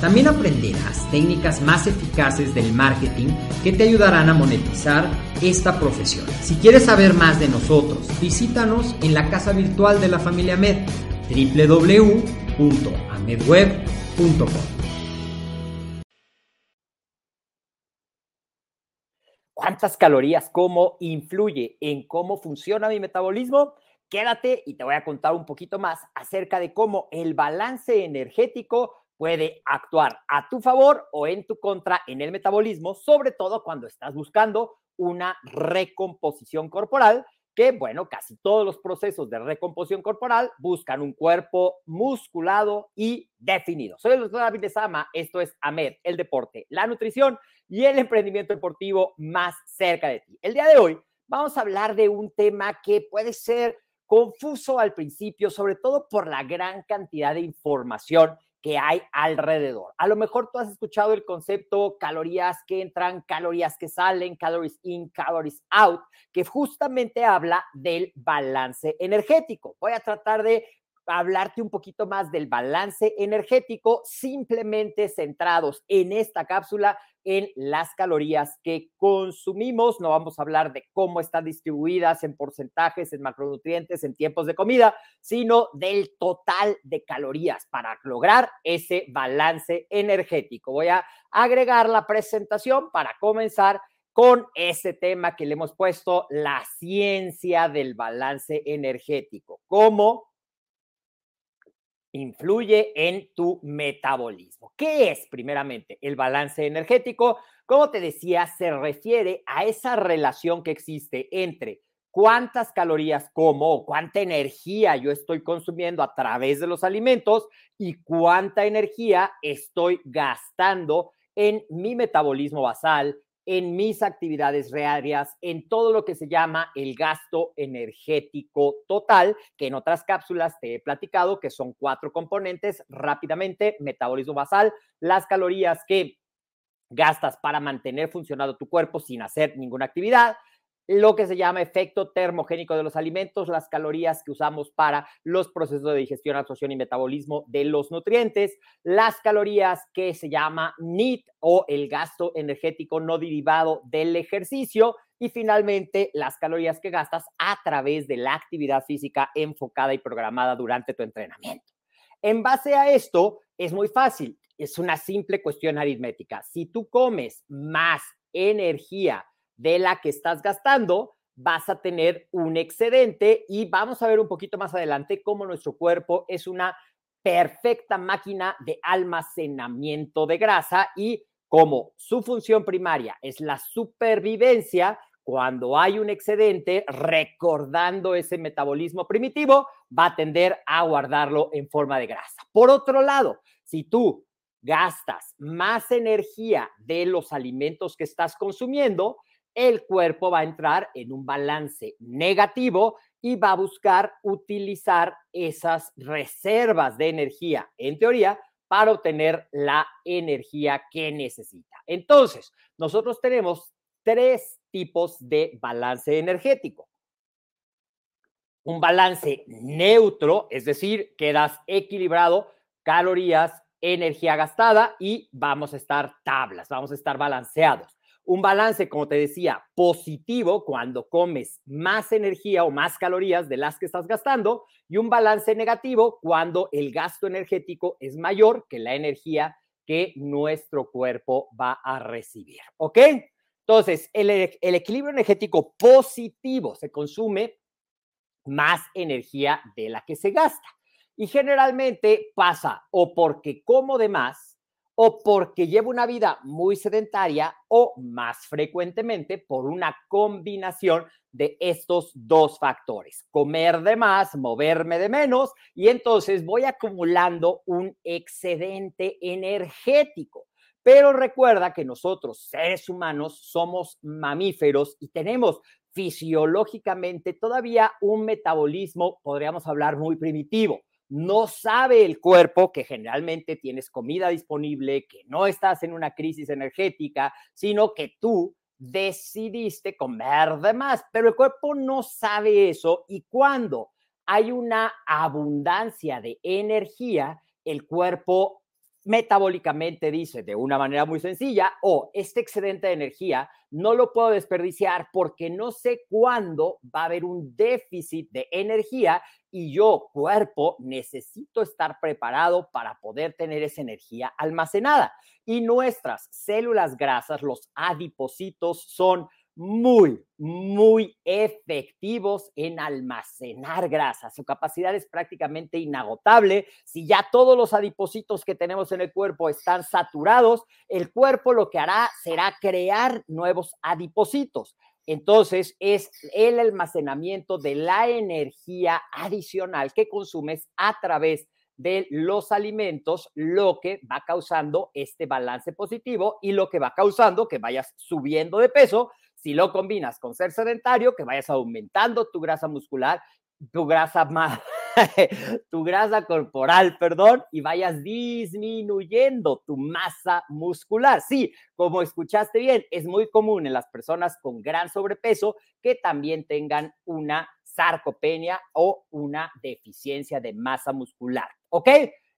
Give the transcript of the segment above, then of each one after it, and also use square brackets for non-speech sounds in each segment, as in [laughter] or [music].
También aprenderás técnicas más eficaces del marketing que te ayudarán a monetizar esta profesión. Si quieres saber más de nosotros, visítanos en la casa virtual de la familia Med, www.amedweb.com. ¿Cuántas calorías como influye en cómo funciona mi metabolismo? Quédate y te voy a contar un poquito más acerca de cómo el balance energético puede actuar a tu favor o en tu contra en el metabolismo, sobre todo cuando estás buscando una recomposición corporal que, bueno, casi todos los procesos de recomposición corporal buscan un cuerpo musculado y definido. Soy el doctor David de Sama, esto es AMED, el deporte, la nutrición y el emprendimiento deportivo más cerca de ti. El día de hoy vamos a hablar de un tema que puede ser confuso al principio, sobre todo por la gran cantidad de información que hay alrededor. A lo mejor tú has escuchado el concepto calorías que entran, calorías que salen, calories in, calories out, que justamente habla del balance energético. Voy a tratar de hablarte un poquito más del balance energético, simplemente centrados en esta cápsula en las calorías que consumimos. No vamos a hablar de cómo están distribuidas en porcentajes, en macronutrientes, en tiempos de comida, sino del total de calorías para lograr ese balance energético. Voy a agregar la presentación para comenzar con ese tema que le hemos puesto, la ciencia del balance energético. ¿Cómo? Influye en tu metabolismo. ¿Qué es primeramente el balance energético? Como te decía, se refiere a esa relación que existe entre cuántas calorías como o cuánta energía yo estoy consumiendo a través de los alimentos y cuánta energía estoy gastando en mi metabolismo basal, en mis actividades diarias, en todo lo que se llama el gasto energético total, que en otras cápsulas te he platicado que son cuatro componentes rápidamente, metabolismo basal, las calorías que gastas para mantener funcionado tu cuerpo sin hacer ninguna actividad, lo que se llama efecto termogénico de los alimentos, las calorías que usamos para los procesos de digestión, absorción y metabolismo de los nutrientes, las calorías que se llama NEAT o el gasto energético no derivado del ejercicio y finalmente las calorías que gastas a través de la actividad física enfocada y programada durante tu entrenamiento. En base a esto, es muy fácil, es una simple cuestión aritmética. Si tú comes más energía de la que estás gastando, vas a tener un excedente y vamos a ver un poquito más adelante cómo nuestro cuerpo es una perfecta máquina de almacenamiento de grasa y como su función primaria es la supervivencia, cuando hay un excedente, recordando ese metabolismo primitivo, va a tender a guardarlo en forma de grasa. Por otro lado, si tú gastas más energía de los alimentos que estás consumiendo, el cuerpo va a entrar en un balance negativo y va a buscar utilizar esas reservas de energía, en teoría, para obtener la energía que necesita. Entonces, nosotros tenemos tres tipos de balance energético. Un balance neutro, es decir, quedas equilibrado, calorías, energía gastada y vamos a estar tablas, vamos a estar balanceados Un balance, como te decía, positivo cuando comes más energía o más calorías de las que estás gastando y un balance negativo cuando el gasto energético es mayor que la energía que nuestro cuerpo va a recibir. ¿Ok? Entonces, el, el equilibrio energético positivo se consume más energía de la que se gasta. Y generalmente pasa o porque como de más o porque llevo una vida muy sedentaria o más frecuentemente por una combinación de estos dos factores, comer de más, moverme de menos y entonces voy acumulando un excedente energético. Pero recuerda que nosotros, seres humanos, somos mamíferos y tenemos fisiológicamente todavía un metabolismo, podríamos hablar, muy primitivo no sabe el cuerpo que generalmente tienes comida disponible, que no estás en una crisis energética, sino que tú decidiste comer de más, pero el cuerpo no sabe eso y cuando hay una abundancia de energía, el cuerpo metabólicamente dice de una manera muy sencilla, o oh, este excedente de energía no lo puedo desperdiciar porque no sé cuándo va a haber un déficit de energía y yo, cuerpo, necesito estar preparado para poder tener esa energía almacenada. Y nuestras células grasas, los adipocitos, son muy, muy efectivos en almacenar grasa. Su capacidad es prácticamente inagotable. Si ya todos los adipocitos que tenemos en el cuerpo están saturados, el cuerpo lo que hará será crear nuevos adipocitos. Entonces, es el almacenamiento de la energía adicional que consumes a través de los alimentos lo que va causando este balance positivo y lo que va causando que vayas subiendo de peso si lo combinas con ser sedentario, que vayas aumentando tu grasa muscular, tu grasa más, [laughs] [laughs] tu grasa corporal, perdón, y vayas disminuyendo tu masa muscular. Sí, como escuchaste bien, es muy común en las personas con gran sobrepeso que también tengan una sarcopenia o una deficiencia de masa muscular. ¿Ok?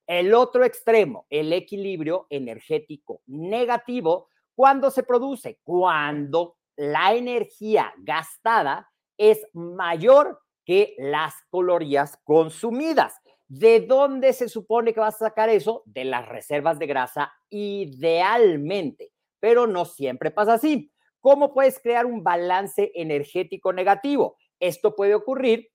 El otro extremo, el equilibrio energético negativo, ¿cuándo se produce? Cuando la energía gastada es mayor que las calorías consumidas. ¿De dónde se supone que vas a sacar eso? De las reservas de grasa, idealmente, pero no siempre pasa así. ¿Cómo puedes crear un balance energético negativo? Esto puede ocurrir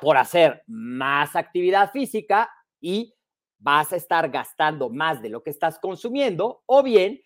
por hacer más actividad física y vas a estar gastando más de lo que estás consumiendo o bien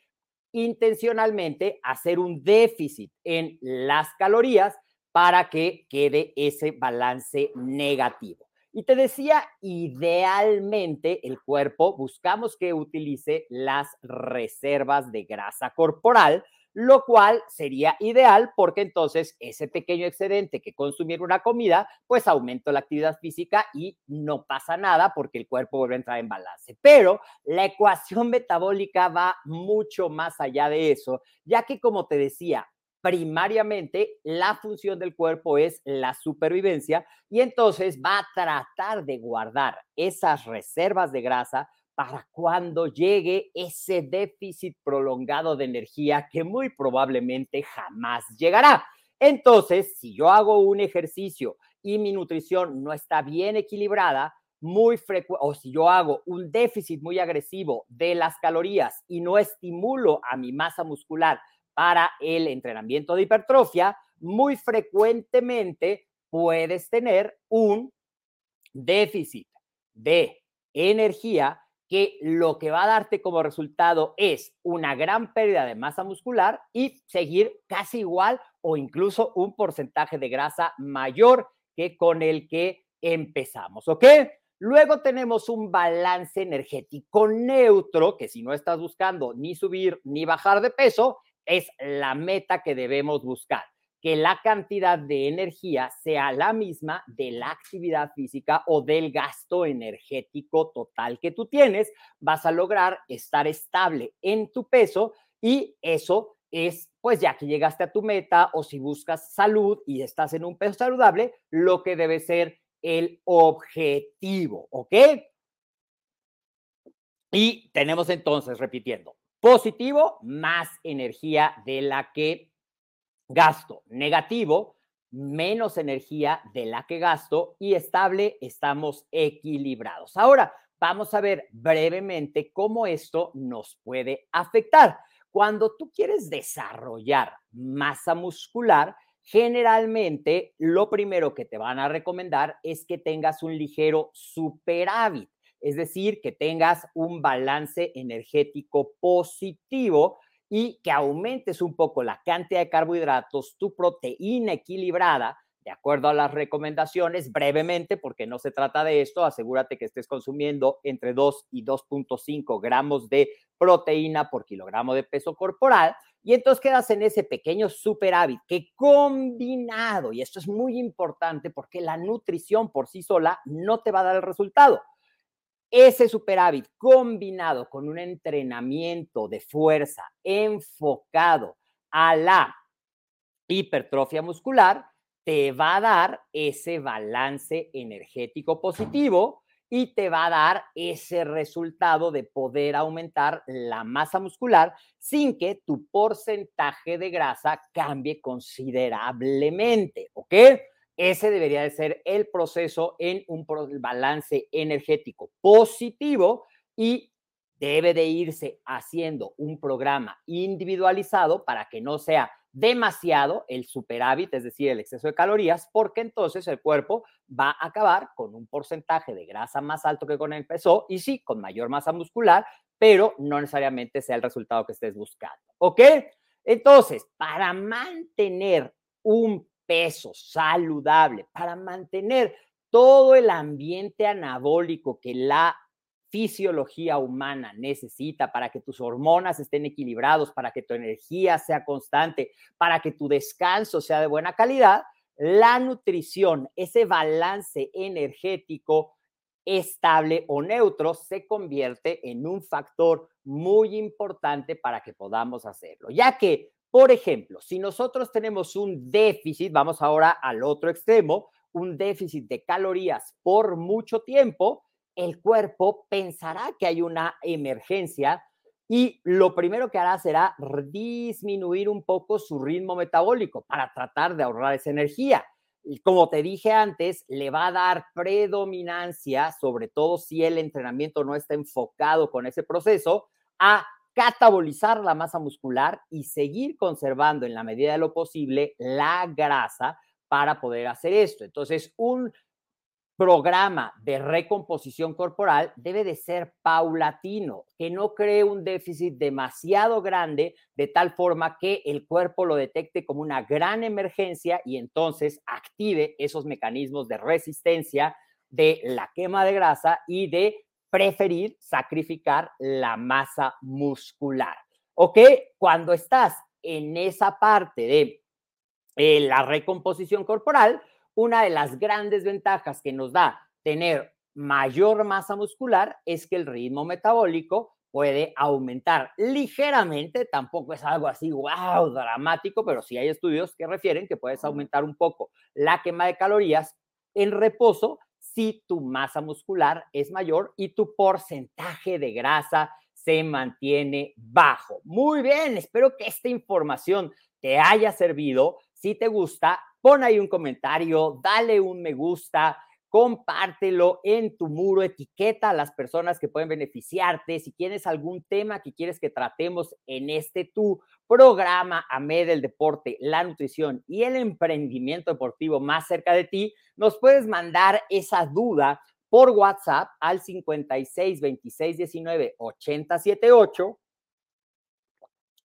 intencionalmente hacer un déficit en las calorías para que quede ese balance negativo. Y te decía, idealmente el cuerpo buscamos que utilice las reservas de grasa corporal lo cual sería ideal porque entonces ese pequeño excedente que consumiera una comida, pues aumenta la actividad física y no pasa nada porque el cuerpo vuelve a entrar en balance. Pero la ecuación [laughs] metabólica va mucho más allá de eso, ya que como te decía, primariamente la función del cuerpo es la supervivencia y entonces va a tratar de guardar esas reservas de grasa para cuando llegue ese déficit prolongado de energía que muy probablemente jamás llegará. Entonces, si yo hago un ejercicio y mi nutrición no está bien equilibrada, muy frecuente, o si yo hago un déficit muy agresivo de las calorías y no estimulo a mi masa muscular para el entrenamiento de hipertrofia, muy frecuentemente puedes tener un déficit de energía que lo que va a darte como resultado es una gran pérdida de masa muscular y seguir casi igual o incluso un porcentaje de grasa mayor que con el que empezamos, ¿ok? Luego tenemos un balance energético neutro, que si no estás buscando ni subir ni bajar de peso, es la meta que debemos buscar que la cantidad de energía sea la misma de la actividad física o del gasto energético total que tú tienes, vas a lograr estar estable en tu peso y eso es, pues ya que llegaste a tu meta o si buscas salud y estás en un peso saludable, lo que debe ser el objetivo, ¿ok? Y tenemos entonces, repitiendo, Positivo, más energía de la que gasto. Negativo, menos energía de la que gasto. Y estable, estamos equilibrados. Ahora, vamos a ver brevemente cómo esto nos puede afectar. Cuando tú quieres desarrollar masa muscular, generalmente lo primero que te van a recomendar es que tengas un ligero superávit, es decir, que tengas un balance energético positivo y que aumentes un poco la cantidad de carbohidratos, tu proteína equilibrada, de acuerdo a las recomendaciones, brevemente, porque no se trata de esto, asegúrate que estés consumiendo entre 2 y 2.5 gramos de proteína por kilogramo de peso corporal. Y entonces quedas en ese pequeño superávit que combinado, y esto es muy importante porque la nutrición por sí sola no te va a dar el resultado. Ese superávit combinado con un entrenamiento de fuerza enfocado a la hipertrofia muscular, te va a dar ese balance energético positivo y te va a dar ese resultado de poder aumentar la masa muscular sin que tu porcentaje de grasa cambie considerablemente, ¿ok? Ese debería de ser el proceso en un balance energético positivo y debe de irse haciendo un programa individualizado para que no sea demasiado el superávit, es decir, el exceso de calorías, porque entonces el cuerpo va a acabar con un porcentaje de grasa más alto que con el peso y sí, con mayor masa muscular, pero no necesariamente sea el resultado que estés buscando. ¿Ok? Entonces, para mantener un peso saludable, para mantener todo el ambiente anabólico que la fisiología humana necesita para que tus hormonas estén equilibrados, para que tu energía sea constante, para que tu descanso sea de buena calidad, la nutrición, ese balance energético estable o neutro se convierte en un factor muy importante para que podamos hacerlo, ya que, por ejemplo, si nosotros tenemos un déficit, vamos ahora al otro extremo, un déficit de calorías por mucho tiempo, el cuerpo pensará que hay una emergencia y lo primero que hará será disminuir un poco su ritmo metabólico para tratar de ahorrar esa energía. Y como te dije antes, le va a dar predominancia, sobre todo si el entrenamiento no está enfocado con ese proceso, a catabolizar la masa muscular y seguir conservando en la medida de lo posible la grasa para poder hacer esto. Entonces, un programa de recomposición corporal debe de ser paulatino, que no cree un déficit demasiado grande de tal forma que el cuerpo lo detecte como una gran emergencia y entonces active esos mecanismos de resistencia de la quema de grasa y de preferir sacrificar la masa muscular. ¿Ok? Cuando estás en esa parte de eh, la recomposición corporal, una de las grandes ventajas que nos da tener mayor masa muscular es que el ritmo metabólico puede aumentar ligeramente, tampoco es algo así, wow, dramático, pero sí hay estudios que refieren que puedes aumentar un poco la quema de calorías en reposo si tu masa muscular es mayor y tu porcentaje de grasa se mantiene bajo. Muy bien, espero que esta información te haya servido. Si te gusta, pon ahí un comentario, dale un me gusta, compártelo en tu muro, etiqueta a las personas que pueden beneficiarte. Si tienes algún tema que quieres que tratemos en este tu programa AMED del deporte, la nutrición y el emprendimiento deportivo más cerca de ti, nos puedes mandar esa duda por WhatsApp al 56 26 19 80 78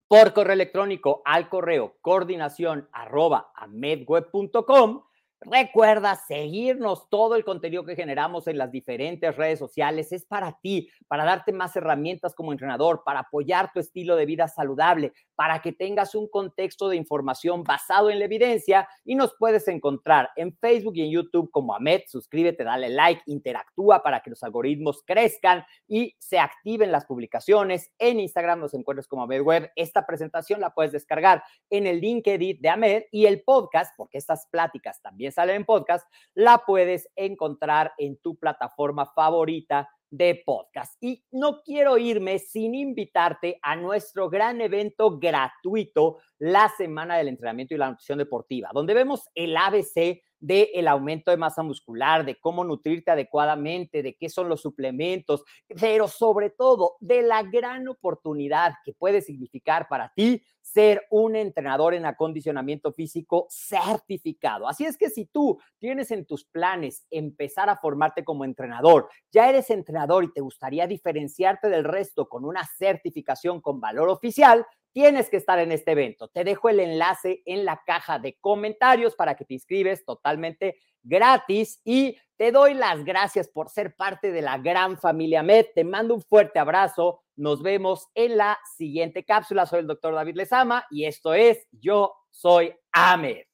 por correo electrónico al correo coordinación arroba amedweb.com Recuerda seguirnos, todo el contenido que generamos en las diferentes redes sociales es para ti, para darte más herramientas como entrenador, para apoyar tu estilo de vida saludable, para que tengas un contexto de información basado en la evidencia y nos puedes encontrar en Facebook y en YouTube como Amed. Suscríbete, dale like, interactúa para que los algoritmos crezcan y se activen las publicaciones. En Instagram nos encuentras como Amed Web. Esta presentación la puedes descargar en el LinkedIn de Amed y el podcast, porque estas pláticas también sale en podcast, la puedes encontrar en tu plataforma favorita de podcast. Y no quiero irme sin invitarte a nuestro gran evento gratuito, la Semana del Entrenamiento y la Nutrición Deportiva, donde vemos el ABC del el aumento de masa muscular, de cómo nutrirte adecuadamente, de qué son los suplementos, pero sobre todo de la gran oportunidad que puede significar para ti ser un entrenador en acondicionamiento físico certificado. Así es que si tú tienes en tus planes empezar a formarte como entrenador, ya eres entrenador y te gustaría diferenciarte del resto con una certificación con valor oficial, tienes que estar en este evento. Te dejo el enlace en la caja de comentarios para que te inscribes totalmente gratis y te doy las gracias por ser parte de la gran familia MED. Te mando un fuerte abrazo. Nos vemos en la siguiente cápsula. Soy el doctor David Lezama y esto es Yo Soy AMED.